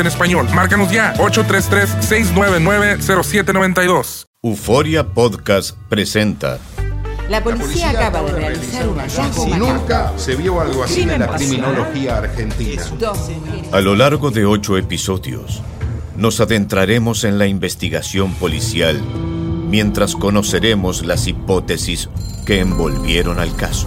en español. Márcanos ya, 833-699-0792. Euforia Podcast presenta La policía, acaba de realizar un hallazgo Si nunca se vio algo así en la criminología argentina. A lo largo de ocho episodios, nos adentraremos en la investigación policial mientras conoceremos las hipótesis que envolvieron al caso.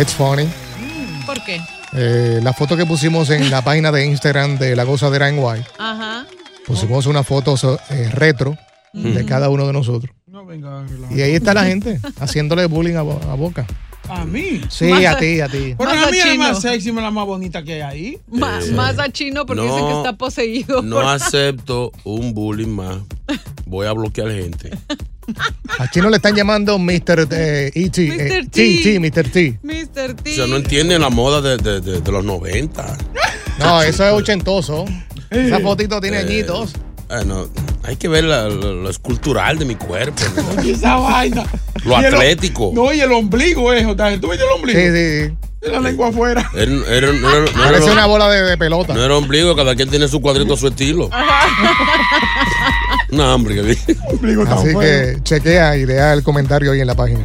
It's funny. ¿Por qué? Eh, la foto que pusimos en la página de Instagram de la gozadera en Guay, Ajá. pusimos una foto eh, retro de cada uno de nosotros. Y ahí está la gente haciéndole bullying a, Bo- a Boca. A mí. Sí, Más a a- ti, a ti. Pero Más la mía es chino. más sexy, la más bonita que hay ahí. Ma- Más a chino porque No. dicen que está poseído. No por- acepto un bullying más. Voy a bloquear gente. A Chino le están llamando Mr. eh, E.T. eh, Mr. T, T. T, Mr. T. Mr. T. O sea, no entienden la moda de, de- de- de los 90. No, eso es ochentoso. Esa fotito tiene Eh, añitos. Bueno, hay que ver la- lo, lo escultural de mi cuerpo. ¿no? Esa vaina. Lo Y el- atlético. No, y el ombligo es, Jota. ¿Tú viste el ombligo? Sí, sí, sí. Y La lengua afuera. Era- era- no, era, no Parece era- una bola de, de pelota. no era ombligo, cada quien tiene su cuadrito a su estilo. Una hambre que vi. Así que chequea y lea el comentario ahí en la página.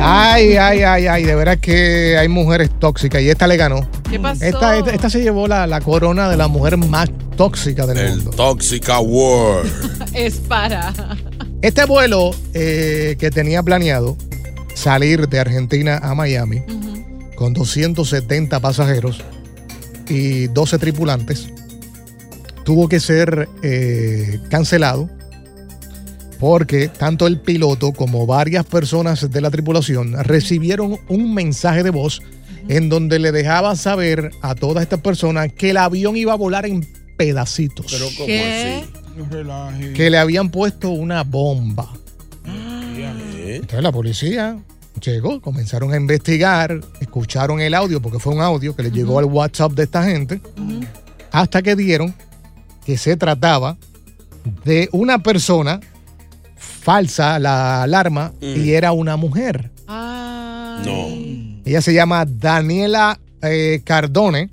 Ay, ay, ay, ay, de veras que hay mujeres tóxicas y esta le ganó. ¿Qué pasó? Esta, esta, esta se llevó la, la corona de la mujer más tóxica del El mundo. Toxic Award. Es para. Este vuelo eh, que tenía planeado salir de Argentina a Miami con 270 pasajeros y 12 tripulantes tuvo que ser eh, cancelado porque tanto el piloto como varias personas de la tripulación recibieron un mensaje de voz en donde le dejaba saber a todas estas personas que el avión iba a volar en pedacitos, Pero como ¿Qué? así. Que le habían puesto una bomba. Entonces la policía llegó, comenzaron a investigar, escucharon el audio, porque fue un audio que le llegó al WhatsApp de esta gente, hasta que dieron que se trataba de una persona falsa, la alarma, y era una mujer. Ay. No. Ella se llama Daniela eh, Cardone,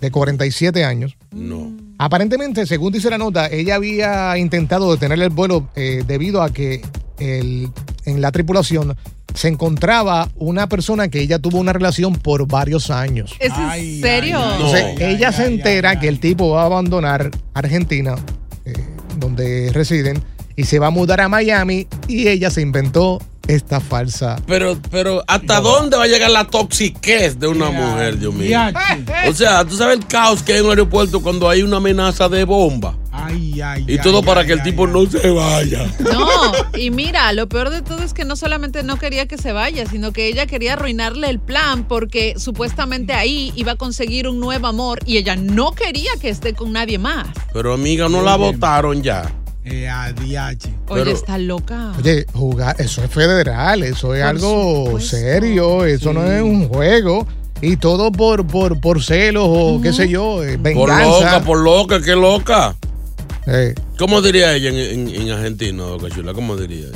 de 47 años. No. Aparentemente, según dice la nota, ella había intentado detener el vuelo eh, debido a que el- en la tripulación se encontraba una persona que ella tuvo una relación por varios años. ¿Es en Ay, serio? ay, ay. Entonces, ella Ay, se entera ay, que el tipo va a abandonar Argentina, eh, donde residen, y se va a mudar a Miami, y ella se inventó esta falsa. Pero, pero, ¿hasta dónde va a llegar la toxiquez de una mujer, Dios mío? O sea, tú sabes el caos que hay en un aeropuerto cuando hay una amenaza de bomba. Ay, ay, Y ay, todo para ay, que el ay, tipo ay. no se vaya. No, y mira, lo peor de todo es que no solamente no quería que se vaya, sino que ella quería arruinarle el plan porque supuestamente ahí iba a conseguir un nuevo amor y ella no quería que esté con nadie más. Pero amiga, no la votaron ya. Eh. Oye, Pero- está loca. Oye, jugar, eso es federal, eso es Por algo supuesto. serio, eso no es un juego. Y todo por, por, por celos o qué sé yo, eh, Por venganza. loca, por loca, qué loca. Eh, ¿Cómo diría ella en, en, en argentino, Doca Chula? ¿Cómo diría?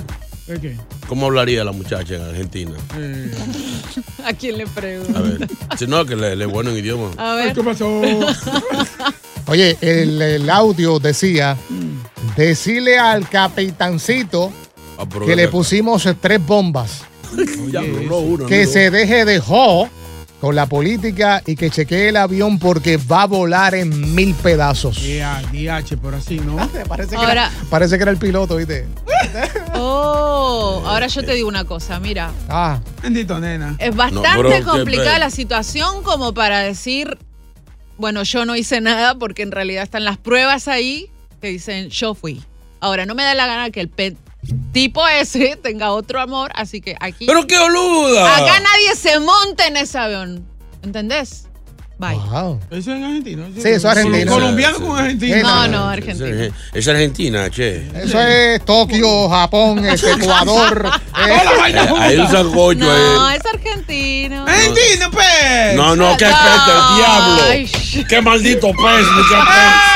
¿Es qué? ¿Cómo hablaría la muchacha en Argentina? Eh, ¿A quién le pregunto? A ver. Si no, que le, le es bueno en idioma. A ver. ¿Qué pasó? Oye, el, el audio decía, decirle al capitancito Ah, que le pusimos tres bombas, uno, que se deje de jo con la política y que chequee el avión porque va a volar en mil pedazos. Yeah, DH, pero así, ¿no? Parece que, Ahora- era, parece que era el piloto, ¿viste? Oh, ahora yo te digo una cosa, mira. Ah, Bendito, nena. Es bastante complicada la situación como para decir, bueno, yo no hice nada porque en realidad están las pruebas ahí que dicen yo fui. Ahora, no me da la gana que el pe- tipo ese tenga otro amor, así que aquí... ¡Pero qué boluda! Acá nadie se monta en ese avión. ¿Entendés? Bye. wow. ¿Eso es en argentino? Sí, eso es argentino. Colombiano Sí, con argentino. No, no, Es, Argentina. es Argentina, che. Eso es Tokio, Japón, este, Ecuador. eh, Eh, Hay un sancocho No, ahí. es argentino. Argentino, pues. No, no, qué pez del diablo. Qué maldito pez, qué pez.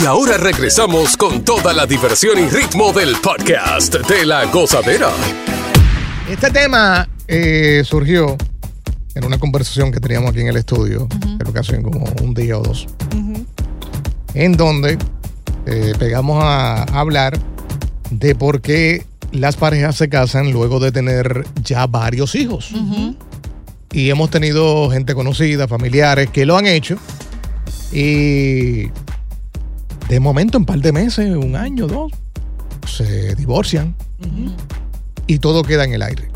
Y ahora regresamos con toda la diversión y ritmo del podcast de la gozadera. Este tema eh, surgió en una conversación que teníamos aquí en el estudio, creo que hace como un día o dos, en donde eh, pegamos a hablar de por qué las parejas se casan luego de tener ya varios hijos. Y hemos tenido gente conocida, familiares, que lo han hecho. Y de momento, en un par de meses, un año, dos, se divorcian. Y todo queda en el aire.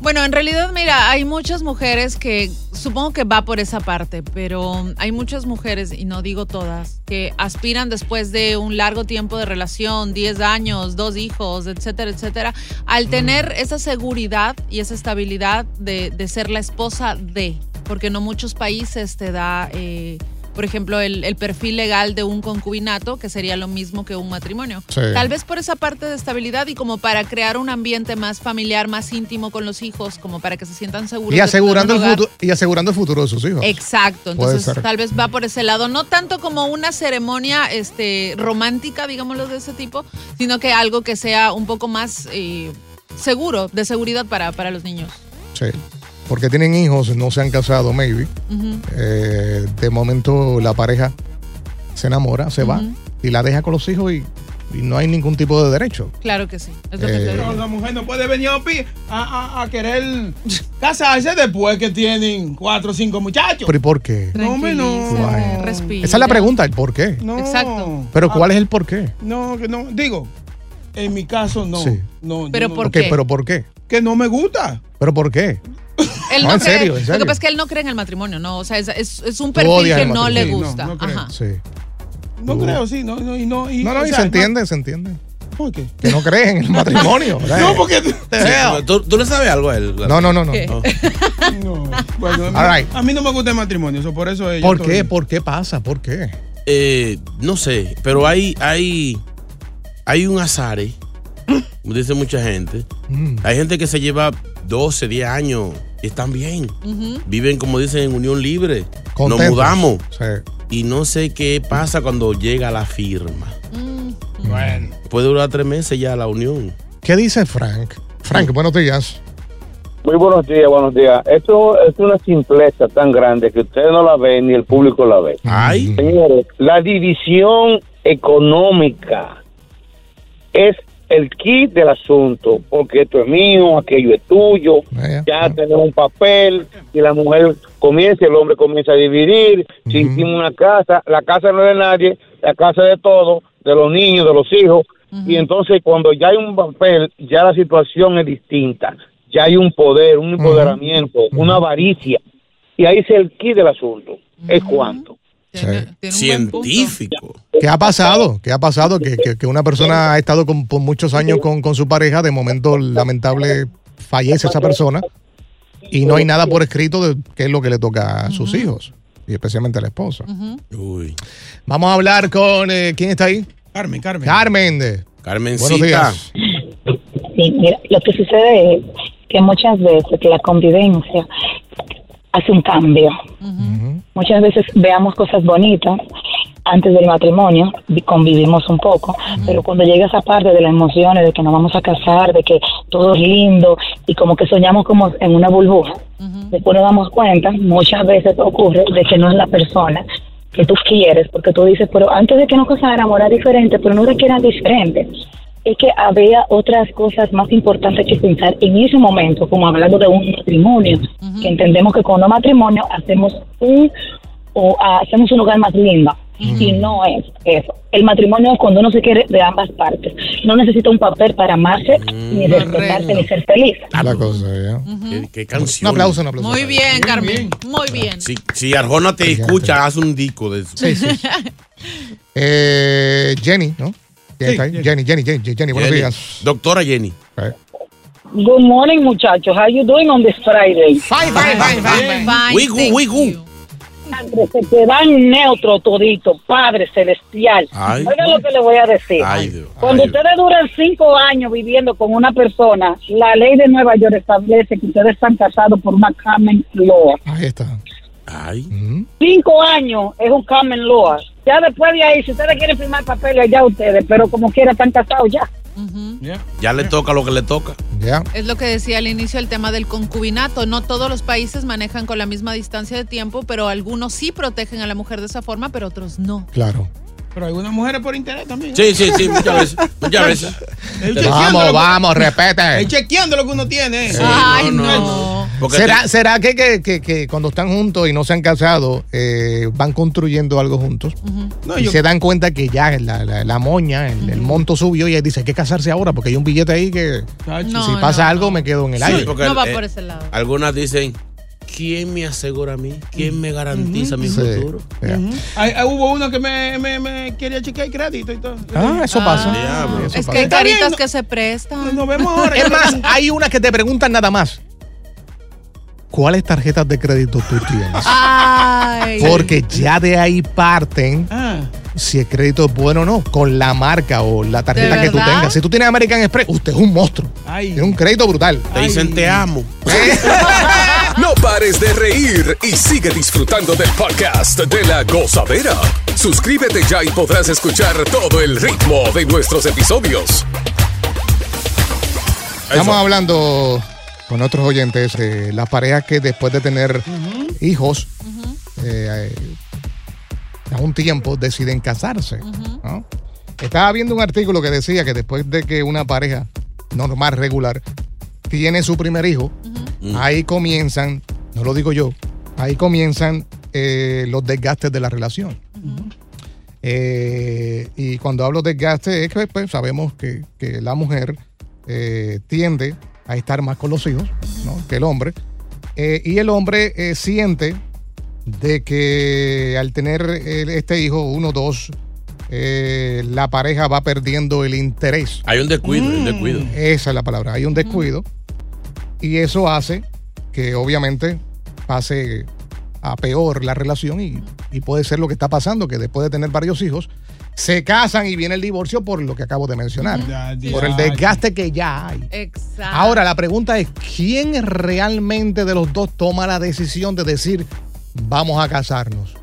Bueno, en realidad, mira, hay muchas mujeres que supongo que va por esa parte, pero hay muchas mujeres, y no digo todas, que aspiran después de un largo tiempo de relación, 10 años, dos hijos, etcétera, etcétera, al tener esa seguridad y esa estabilidad de, de ser la esposa de, porque no muchos países te da... eh, por ejemplo, el, el perfil legal de un concubinato, que sería lo mismo que un matrimonio. Sí. Tal vez por esa parte de estabilidad y como para crear un ambiente más familiar, más íntimo con los hijos, como para que se sientan seguros. Y asegurando, el futuro, y asegurando el futuro de sus hijos. Exacto, entonces tal vez va por ese lado, no tanto como una ceremonia este, romántica, digámoslo de ese tipo, sino que algo que sea un poco más eh, seguro, de seguridad para, para los niños. Sí. Porque tienen hijos, no se han casado, maybe. Eh, de momento la pareja se enamora, se va y la deja con los hijos y, y no hay ningún tipo de derecho. Claro que sí. Es lo que Eh, te Pero digo. la mujer no puede venir a, pi- a, a- a querer casarse después que tienen cuatro o cinco muchachos. ¿Pero y por qué? No, no. Respira. Esa es la pregunta, el por qué. No. Exacto. Pero ¿cuál es el por qué? No, que no. Digo, en mi caso no. Sí. no Pero no- ¿por Ok, qué? pero ¿por qué? Que no me gusta. ¿Pero por qué? Él No, no, en cree, serio, en Lo que pasa es que él no cree en el matrimonio, ¿no? O sea, es, es- es un perfil que no le gusta. Sí, no, no creo. Ajá. Sí. No Uh. creo, sí. No, no, y no, y, No, y sea, se entiende, se entiende. ¿Por qué? Que no creen en el matrimonio. ¿verdad? No, porque. ¿Tú, tú le sabes algo a él? No, no, no, no. No. No. Bueno, a mí, All right. a mí no me gusta el matrimonio, eso por eso. ¿Por estoy- qué? ¿Por qué pasa? ¿Por qué? Eh, no sé, pero hay, hay, hay un azar, dice mucha gente. Mm. Hay gente que se lleva 12, 10 años y están bien. Viven, como dicen, en unión libre. Contentos. Nos mudamos. Sí. y no sé qué pasa cuando llega la firma. Bueno. Puede durar tres meses ya la unión. ¿Qué dice Frank? Frank, buenos días. Muy buenos días, buenos días. Esto es una simpleza tan grande que ustedes no la ven ni el público la ve. Ay. Señores, la división económica es el kit del asunto, porque esto es mío, aquello es tuyo, ya. tenemos un papel, y la mujer comienza, el hombre comienza a dividir, si hicimos una casa, la casa no es de nadie, la casa es de todos, de los niños, de los hijos, y entonces cuando ya hay un papel, ya la situación es distinta, ya hay un poder, un empoderamiento, una avaricia, y ahí es el kit del asunto, es cuánto. Científico. ¿Qué ha pasado? ¿Qué ha pasado? Que, que- que una persona ha estado con, por muchos años con, con su pareja, de momento lamentable fallece esa persona y no hay nada por escrito de qué es lo que le toca a sus hijos y especialmente a la esposa. Vamos a hablar con eh, quién está ahí. Carmen, Carmen. Carmen. de- Carmencita. Buenos días. Sí, mira, lo que sucede es que muchas veces que la convivencia hace un cambio. Muchas veces veamos cosas bonitas antes del matrimonio, vi- convivimos un poco, pero cuando llega esa parte de las emociones, de que nos vamos a casar, de que todo es lindo y como que soñamos como en una burbuja, después nos damos cuenta, muchas veces ocurre de que no es la persona que tú quieres, porque tú dices, pero antes de que nos casáramos era diferente, pero no era que era diferente es que había otras cosas más importantes que pensar en ese momento, como hablando de un matrimonio, que entendemos que con un matrimonio hacemos un o ah, hacemos un lugar más lindo. Y no es eso. El matrimonio es cuando uno se quiere de ambas partes. No necesita un papel para amarse, ni respetarse, ni ser feliz. La cosa, ya. ¿Qué, qué canción? Un aplauso, un aplauso. Muy bien, Carmen. Muy bien. Si, si Arjona te escucha, haz un disco de eso. Sí, sí. Eh, Jenny, ¿no? ¿Quién está ahí? Jenny, Jenny, Jenny, Jenny, buenos Jenny. días. Doctora Jenny. Good morning, muchachos. How you doing on this Friday? Fine, fine, fine, fine. We good, we good. Se quedan neutro todito, Padre Celestial. Ay. Oiga lo que le voy a decir. Ay, Dios. Cuando ustedes duran cinco años viviendo con una persona, la ley de Nueva York establece que ustedes están casados por una common law. Ahí está. Ay. Cinco años es un common law. Ya después de ahí, si ustedes quieren firmar papeles, ya ustedes, pero como quiera están casados ya. Ya le toca lo que le toca. Ya. Es lo que decía al inicio el tema del concubinato. No todos los países manejan con la misma distancia de tiempo, pero algunos sí protegen a la mujer de esa forma, pero otros no. Claro. Pero algunas mujeres por interés también. Sí, sí, sí, muchas veces. Muchas veces. Vamos, vamos, respete. Es chequeando lo que uno tiene. Sí, Ay, no, no, no. Porque ¿Será, te- será que, que, que- que cuando están juntos y no se han casado, eh, van construyendo algo juntos? No, y yo- se dan cuenta que ya la, la- la moña, el, el monto subió y él dice, hay que casarse ahora porque hay un billete ahí que si pasa algo me quedo en el Sí, aire. porque, No va eh, por ese lado. Algunas dicen, ¿quién me asegura a mí? ¿Quién me garantiza mi Sí, futuro? ay, hubo uno que me, me, me quería chequear el crédito y todo. Ah, eso pasa. Diablo. Eso Es pasa. que hay caritas que se prestan. Nos vemos ahora. Es más, hay unas que te preguntan nada más. ¿Cuáles tarjetas de crédito tú tienes? Ay. Porque ya de ahí parten Ah, si el crédito es bueno o no, con la marca o la tarjeta ¿De que tú tengas. Si tú tienes American Express, usted es un monstruo. ay. Tiene un crédito brutal. Te dicen te amo. No pares de reír y sigue disfrutando del podcast de la gozadera. Suscríbete ya y podrás escuchar todo el ritmo de nuestros episodios. Estamos hablando con otros oyentes de las parejas que después de tener hijos, eh, a un tiempo deciden casarse. ¿no? Estaba viendo un artículo que decía que después de que una pareja normal, regular, tiene su primer hijo, ahí comienzan, no lo digo yo, ahí comienzan eh, los desgastes de la relación. Eh, y cuando hablo de desgaste es que pues, sabemos que, que la mujer eh, tiende a estar más con los hijos ¿no? que el hombre. Y el hombre siente de que al tener este hijo, uno, dos, eh, la pareja va perdiendo el interés. Hay un descuido, hay un descuido. Esa es la palabra, hay un descuido. Y eso hace que obviamente pase a peor la relación y, y puede ser lo que está pasando, que después de tener varios hijos, se casan y viene el divorcio por lo que acabo de mencionar, Ya, por el desgaste que ya hay. Exacto. Ahora, la pregunta es, ¿quién realmente de los dos toma la decisión de decir, vamos a casarnos?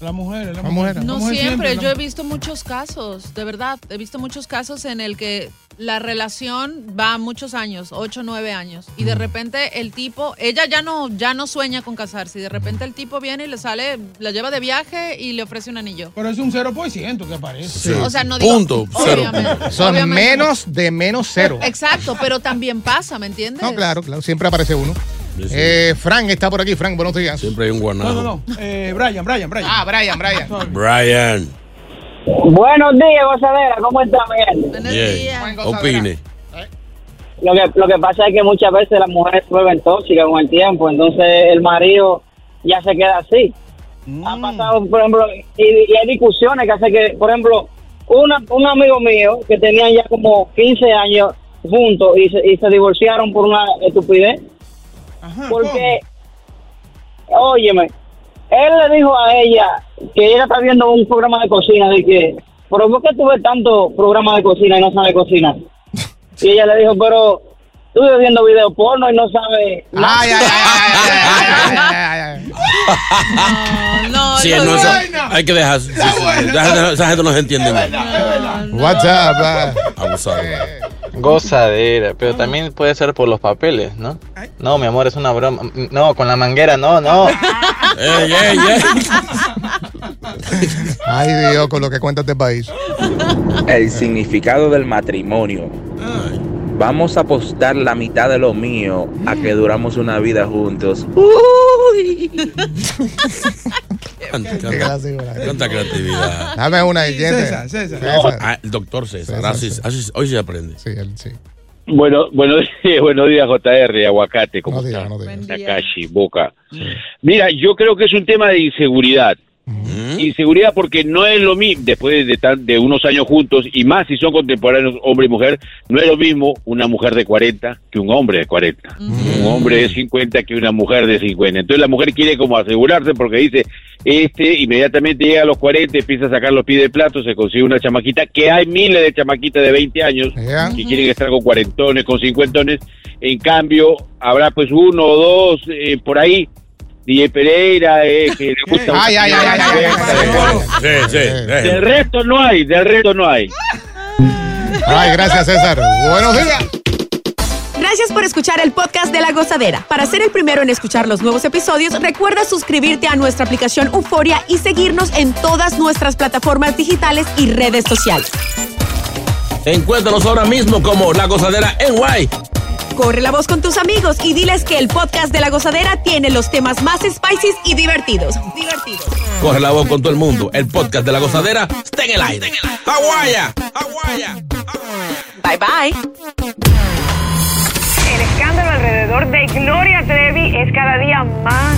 La mujer, la, La mujer. No La mujer siempre, la yo he visto muchos casos, de verdad, he visto muchos casos en el que la relación va muchos años, 8 o 9 años, y de repente el tipo, ella ya no, ya no sueña con casarse, y de repente el tipo viene y le sale, la lleva de viaje y le ofrece un anillo. Pero es un 0% que aparece. Sí. O sea, no digo- Punto, cero. obviamente, Son obviamente. menos de menos cero. Exacto, pero también pasa, ¿me entiendes? No, claro, claro, siempre aparece uno. Eh, Frank está por aquí. Frank, buenos días. Siempre hay un No, guanajo. no, no. Eh, Brian, Brian, Brian. Ah, Brian, Brian. Brian. Buenos días, gozadera. ¿Cómo está, Miguel? Bien. Opine. Lo que, lo que pasa es que muchas veces las mujeres se vuelven tóxicas con el tiempo, entonces el marido ya se queda así. Ha pasado, por ejemplo, y, y hay discusiones que hace que, por ejemplo, una, un amigo mío que tenían ya como 15 años juntos y se, y se divorciaron por una estupidez. porque, óyeme, él le dijo a ella que ella está viendo un programa de cocina, de que, pero ¿por qué tú ves tanto programa de cocina y no sabes cocinar? Y ella le dijo, pero tú estás viendo video porno y no sabes nada. Ay, ay, No, Sí, no, eso- hay que dejar. sí, sí, esa, gente, esa gente no se entiende. What's up? ah? Abusado. Gozadera, pero también puede ser por los papeles, ¿no? No, mi amor, es una broma. No, con la manguera, no, no. ey, ey, Ay, Dios, con lo que cuenta este país. El significado del matrimonio. Vamos a apostar la mitad de lo mío a que duramos una vida juntos. Tanta creatividad. Dame una oyente. César, César. Ah, el doctor César. Así, así- hoy se aprende. Sí, él sí. Bueno, buenos días, buenos días JR, Aguacate, ¿cómo Buenos días, está? buenos días. Takashi, Boca. Mira, yo creo que es un tema de inseguridad. Inseguridad porque no es lo mismo, después de, tan- de unos años juntos, y más si son contemporáneos hombre y mujer, no es lo mismo una mujer de 40 que un hombre de 40. Un hombre de 50 que una mujer de 50. Entonces la mujer quiere como asegurarse porque dice, este inmediatamente llega a los 40, empieza a sacar los pies del plato, se consigue una chamaquita, que hay miles de chamaquitas de 20 años que quieren estar con cuarentones, con cincuentones. En cambio, habrá pues uno o dos eh, por ahí. DJ Pereira, eh, que le gusta. Ay, ay, ay, ay, ay, Sí, sí. Del resto no hay, del resto no hay. Ay, gracias, César. Buenos días. Gracias por escuchar el podcast de La Gozadera. Para ser el primero en escuchar los nuevos episodios, recuerda suscribirte a nuestra aplicación Euforia y seguirnos en todas nuestras plataformas digitales y redes sociales. Encuéntranos ahora mismo como La Gozadera en Guay. Corre la voz con tus amigos y diles que el podcast de La Gozadera tiene los temas más spicy y divertidos. Divertidos. Corre la voz con todo el mundo. El podcast de La Gozadera está en el aire. ¡Aguaya! Bye bye. El escándalo alrededor de Gloria Trevi es cada día más